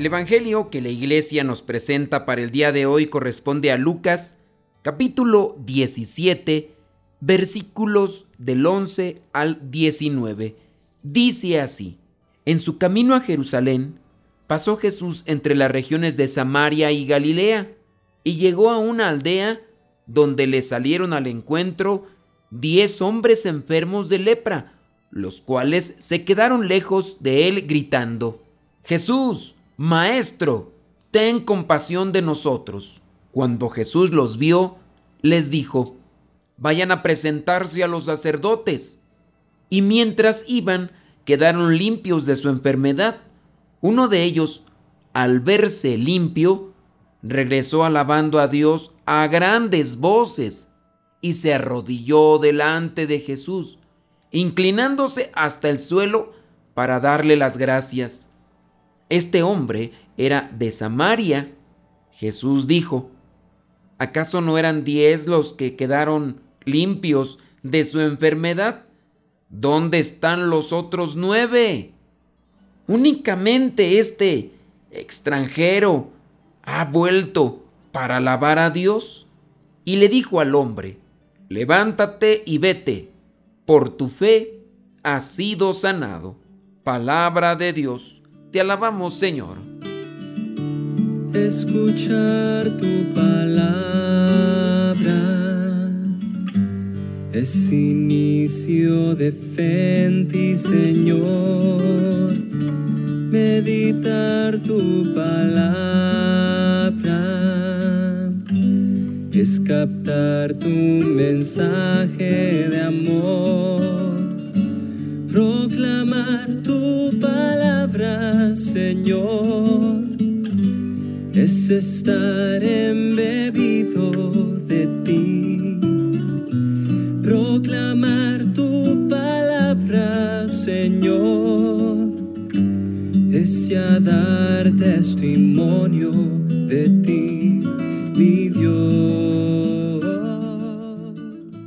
El Evangelio que la iglesia nos presenta para el día de hoy corresponde a Lucas capítulo 17 versículos del 11 al 19. Dice así, en su camino a Jerusalén pasó Jesús entre las regiones de Samaria y Galilea y llegó a una aldea donde le salieron al encuentro diez hombres enfermos de lepra, los cuales se quedaron lejos de él gritando, Jesús, Maestro, ten compasión de nosotros. Cuando Jesús los vio, les dijo, vayan a presentarse a los sacerdotes. Y mientras iban, quedaron limpios de su enfermedad. Uno de ellos, al verse limpio, regresó alabando a Dios a grandes voces y se arrodilló delante de Jesús, inclinándose hasta el suelo para darle las gracias. Este hombre era de Samaria. Jesús dijo, ¿acaso no eran diez los que quedaron limpios de su enfermedad? ¿Dónde están los otros nueve? Únicamente este extranjero ha vuelto para alabar a Dios. Y le dijo al hombre, levántate y vete, por tu fe has sido sanado. Palabra de Dios. Te alabamos, Señor. Escuchar tu palabra es inicio de fe Señor. Meditar tu palabra es captar tu mensaje de amor es estar embebido de ti. Proclamar tu palabra, Señor, es ya dar testimonio de ti, mi Dios.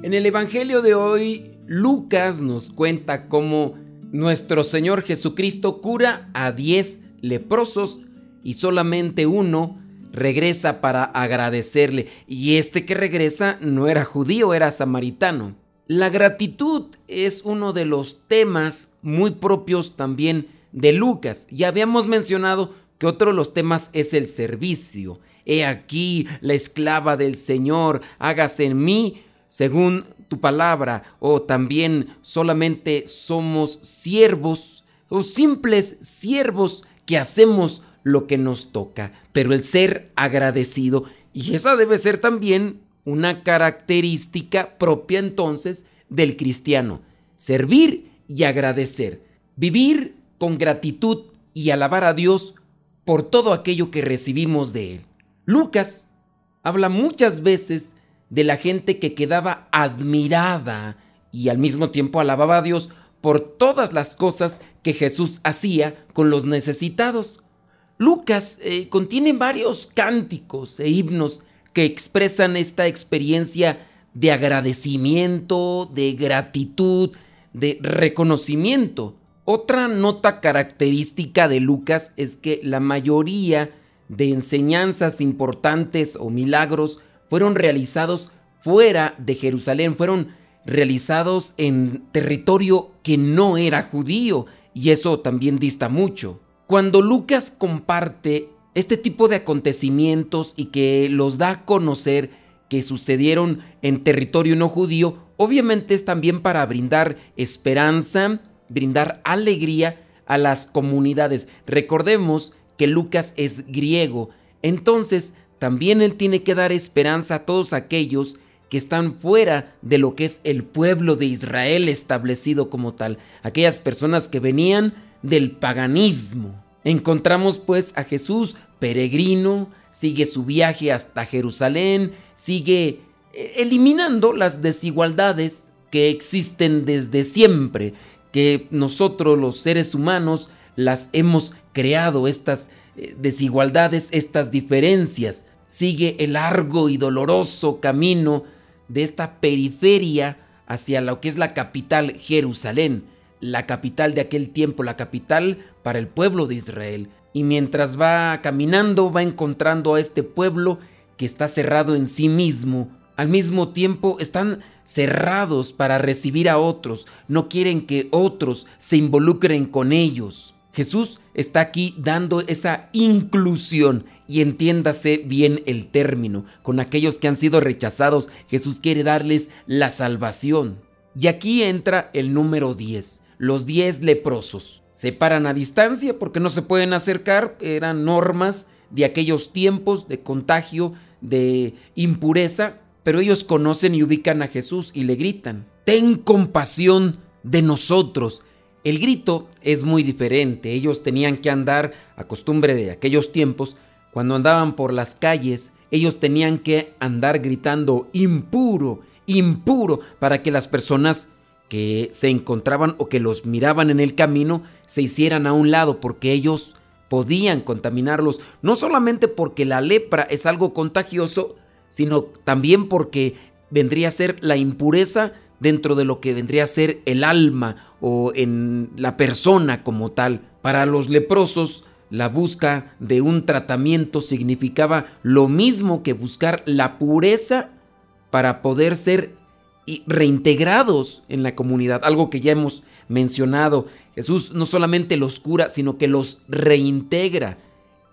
En el Evangelio de hoy Lucas nos cuenta cómo nuestro Señor Jesucristo cura a diez leprosos y solamente uno regresa para agradecerle. Y este que regresa no era judío, era samaritano. La gratitud es uno de los temas muy propios también de Lucas. Ya habíamos mencionado que otro de los temas es el servicio. He aquí la esclava del Señor, hágase en mí según tu palabra, o también solamente somos siervos o simples siervos que hacemos lo que nos toca, pero el ser agradecido, y esa debe ser también una característica propia entonces del cristiano, servir y agradecer, vivir con gratitud y alabar a Dios por todo aquello que recibimos de Él. Lucas habla muchas veces de la gente que quedaba admirada y al mismo tiempo alababa a Dios por todas las cosas que Jesús hacía con los necesitados. Lucas eh, contiene varios cánticos e himnos que expresan esta experiencia de agradecimiento, de gratitud, de reconocimiento. Otra nota característica de Lucas es que la mayoría de enseñanzas importantes o milagros fueron realizados fuera de Jerusalén, fueron realizados en territorio que no era judío y eso también dista mucho. Cuando Lucas comparte este tipo de acontecimientos y que los da a conocer que sucedieron en territorio no judío, obviamente es también para brindar esperanza, brindar alegría a las comunidades. Recordemos que Lucas es griego, entonces también Él tiene que dar esperanza a todos aquellos que están fuera de lo que es el pueblo de Israel establecido como tal, aquellas personas que venían del paganismo. Encontramos pues a Jesús peregrino, sigue su viaje hasta Jerusalén, sigue eh, eliminando las desigualdades que existen desde siempre, que nosotros los seres humanos las hemos creado, estas eh, desigualdades, estas diferencias. Sigue el largo y doloroso camino de esta periferia hacia lo que es la capital Jerusalén, la capital de aquel tiempo, la capital para el pueblo de Israel. Y mientras va caminando, va encontrando a este pueblo que está cerrado en sí mismo. Al mismo tiempo están cerrados para recibir a otros, no quieren que otros se involucren con ellos. Jesús está aquí dando esa inclusión y entiéndase bien el término. Con aquellos que han sido rechazados, Jesús quiere darles la salvación. Y aquí entra el número 10, los 10 leprosos. Se paran a distancia porque no se pueden acercar, eran normas de aquellos tiempos de contagio, de impureza, pero ellos conocen y ubican a Jesús y le gritan, ten compasión de nosotros. El grito es muy diferente. Ellos tenían que andar, a costumbre de aquellos tiempos, cuando andaban por las calles, ellos tenían que andar gritando impuro, impuro, para que las personas que se encontraban o que los miraban en el camino se hicieran a un lado, porque ellos podían contaminarlos, no solamente porque la lepra es algo contagioso, sino también porque vendría a ser la impureza dentro de lo que vendría a ser el alma o en la persona como tal. Para los leprosos, la busca de un tratamiento significaba lo mismo que buscar la pureza para poder ser reintegrados en la comunidad, algo que ya hemos mencionado. Jesús no solamente los cura, sino que los reintegra,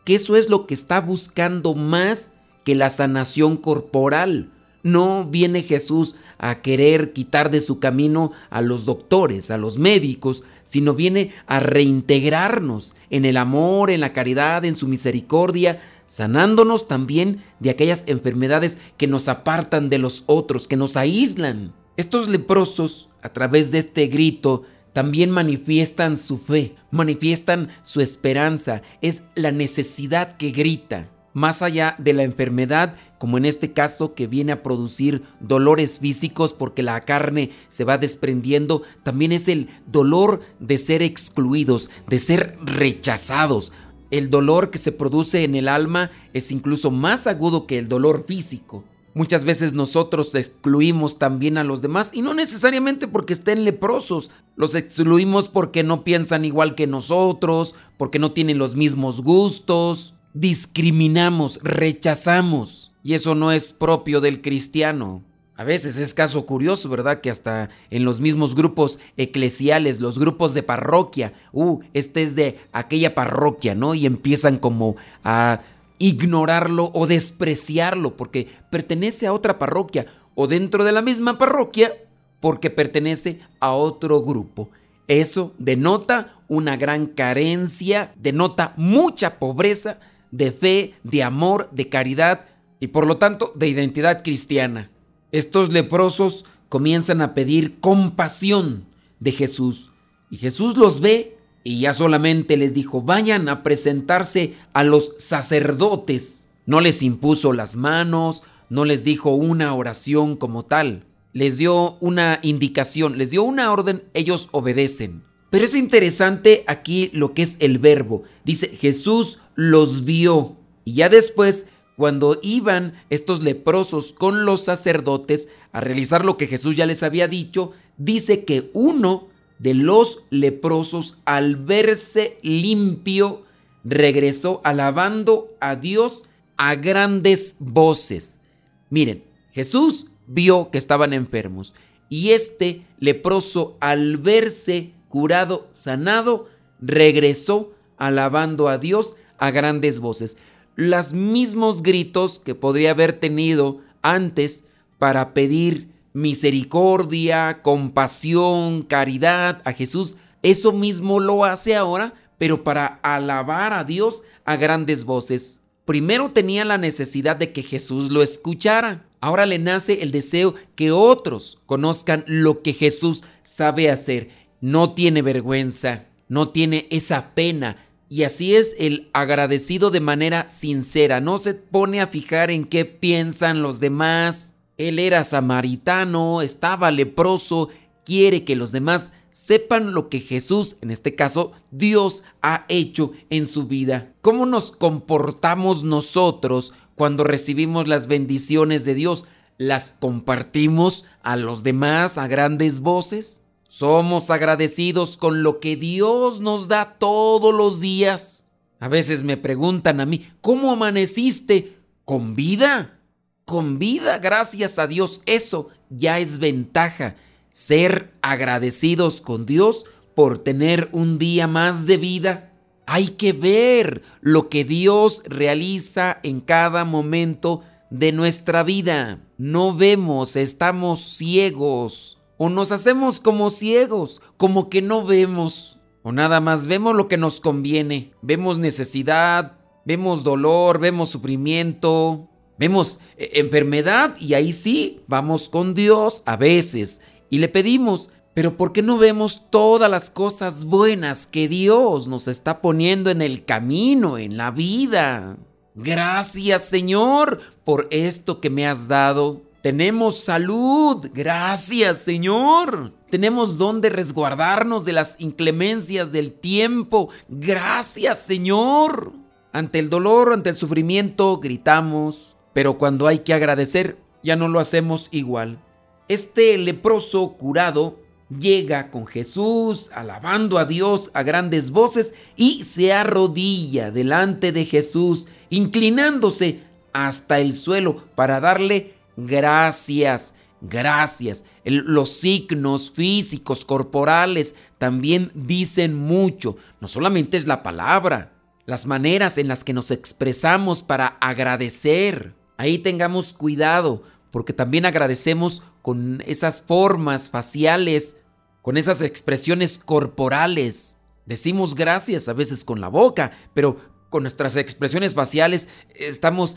que eso es lo que está buscando más que la sanación corporal. No viene Jesús a querer quitar de su camino a los doctores, a los médicos, sino viene a reintegrarnos en el amor, en la caridad, en su misericordia, sanándonos también de aquellas enfermedades que nos apartan de los otros, que nos aíslan. Estos leprosos, a través de este grito, también manifiestan su fe, manifiestan su esperanza, es la necesidad que grita más allá de la enfermedad, como en este caso que viene a producir dolores físicos porque la carne se va desprendiendo, también es el dolor de ser excluidos, de ser rechazados. El dolor que se produce en el alma es incluso más agudo que el dolor físico. Muchas veces nosotros excluimos también a los demás y no necesariamente porque estén leprosos, los excluimos porque no piensan igual que nosotros, porque no tienen los mismos gustos, discriminamos, rechazamos. Y eso no es propio del cristiano. A veces es caso curioso, ¿verdad? Que hasta en los mismos grupos eclesiales, los grupos de parroquia, uh, este es de aquella parroquia, ¿no? Y empiezan como a ignorarlo o despreciarlo porque pertenece a otra parroquia o dentro de la misma parroquia porque pertenece a otro grupo. Eso denota una gran carencia, denota mucha pobreza de fe, de amor, de caridad y por lo tanto de identidad cristiana. Estos leprosos comienzan a pedir compasión de Jesús y Jesús los ve y ya solamente les dijo, vayan a presentarse a los sacerdotes. No les impuso las manos, no les dijo una oración como tal, les dio una indicación, les dio una orden, ellos obedecen. Pero es interesante aquí lo que es el verbo. Dice, Jesús los vio. Y ya después, cuando iban estos leprosos con los sacerdotes a realizar lo que Jesús ya les había dicho, dice que uno de los leprosos, al verse limpio, regresó alabando a Dios a grandes voces. Miren, Jesús vio que estaban enfermos y este leproso al verse curado, sanado, regresó alabando a Dios a grandes voces. Los mismos gritos que podría haber tenido antes para pedir misericordia, compasión, caridad a Jesús, eso mismo lo hace ahora, pero para alabar a Dios a grandes voces. Primero tenía la necesidad de que Jesús lo escuchara. Ahora le nace el deseo que otros conozcan lo que Jesús sabe hacer no tiene vergüenza, no tiene esa pena Y así es el agradecido de manera sincera, no se pone a fijar en qué piensan los demás. Él era samaritano, estaba leproso, quiere que los demás sepan lo que Jesús, en este caso Dios, ha hecho en su vida. ¿Cómo nos comportamos nosotros cuando recibimos las bendiciones de Dios? ¿Las compartimos a los demás a grandes voces? Somos agradecidos con lo que Dios nos da todos los días. A veces me preguntan a mí, ¿cómo amaneciste? ¿Con vida? Con vida, gracias a Dios. Eso ya es ventaja. Ser agradecidos con Dios por tener un día más de vida. Hay que ver lo que Dios realiza en cada momento de nuestra vida. No vemos, estamos ciegos o nos hacemos como ciegos, como que no vemos, o nada más vemos lo que nos conviene, vemos necesidad, vemos dolor, vemos sufrimiento, vemos eh, enfermedad y ahí sí, vamos con Dios a veces y le pedimos, pero ¿por qué no vemos todas las cosas buenas que Dios nos está poniendo en el camino, en la vida? Gracias Señor por esto que me has dado. Tenemos salud, gracias Señor. Tenemos donde resguardarnos de las inclemencias del tiempo, gracias Señor. Ante el dolor, ante el sufrimiento, gritamos, pero cuando hay que agradecer, ya no lo hacemos igual. Este leproso curado llega con Jesús, alabando a Dios a grandes voces y se arrodilla delante de Jesús, inclinándose hasta el suelo para darle gracias, gracias. los signos físicos, corporales, también dicen mucho. No solamente es la palabra, las maneras en las que nos expresamos para agradecer. Ahí tengamos cuidado, porque también agradecemos con esas formas faciales, con esas expresiones corporales. Decimos gracias a veces con la boca, pero con nuestras expresiones faciales estamos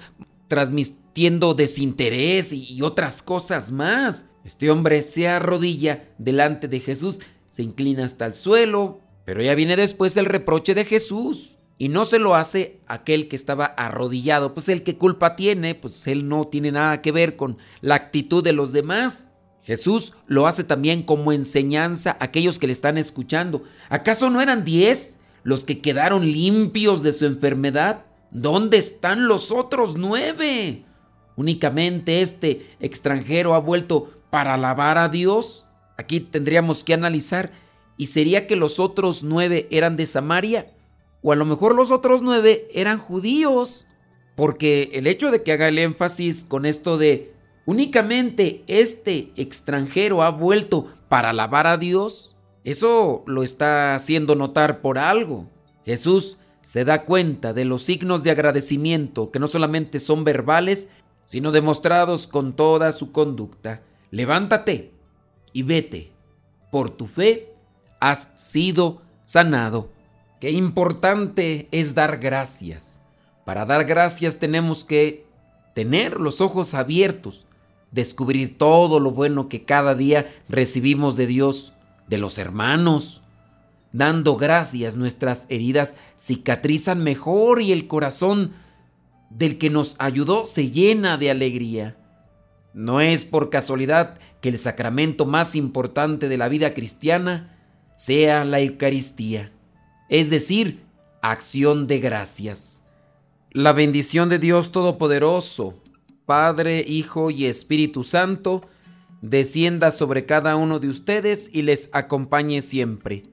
transmitiendo desinterés y otras cosas más. Este hombre se arrodilla delante de Jesús, se inclina hasta el suelo, pero ya viene después el reproche de Jesús. Y no se lo hace aquel que estaba arrodillado, pues el que culpa tiene, pues él no tiene nada que ver con la actitud de los demás. Jesús lo hace también como enseñanza a aquellos que le están escuchando. ¿Acaso no eran diez los que quedaron limpios de su enfermedad? ¿Dónde están los otros nueve? Únicamente este extranjero ha vuelto para alabar a Dios. Aquí tendríamos que analizar, ¿y sería que los otros nueve eran de Samaria? O a lo mejor los otros nueve eran judíos. Porque el hecho de que haga el énfasis con esto de únicamente este extranjero ha vuelto para alabar a Dios, eso lo está haciendo notar por algo. Jesús se da cuenta de los signos de agradecimiento que no solamente son verbales, sino demostrados con toda su conducta. Levántate y vete. Por tu fe has sido sanado. Qué importante es dar gracias. Para dar gracias tenemos que tener los ojos abiertos, descubrir todo lo bueno que cada día recibimos de Dios, de los hermanos, Dando gracias nuestras heridas cicatrizan mejor y el corazón del que nos ayudó se llena de alegría. No es por casualidad que el sacramento más importante de la vida cristiana sea la Eucaristía, es decir, acción de gracias. La bendición de Dios Todopoderoso, Padre, Hijo y Espíritu Santo, descienda sobre cada uno de ustedes y les acompañe siempre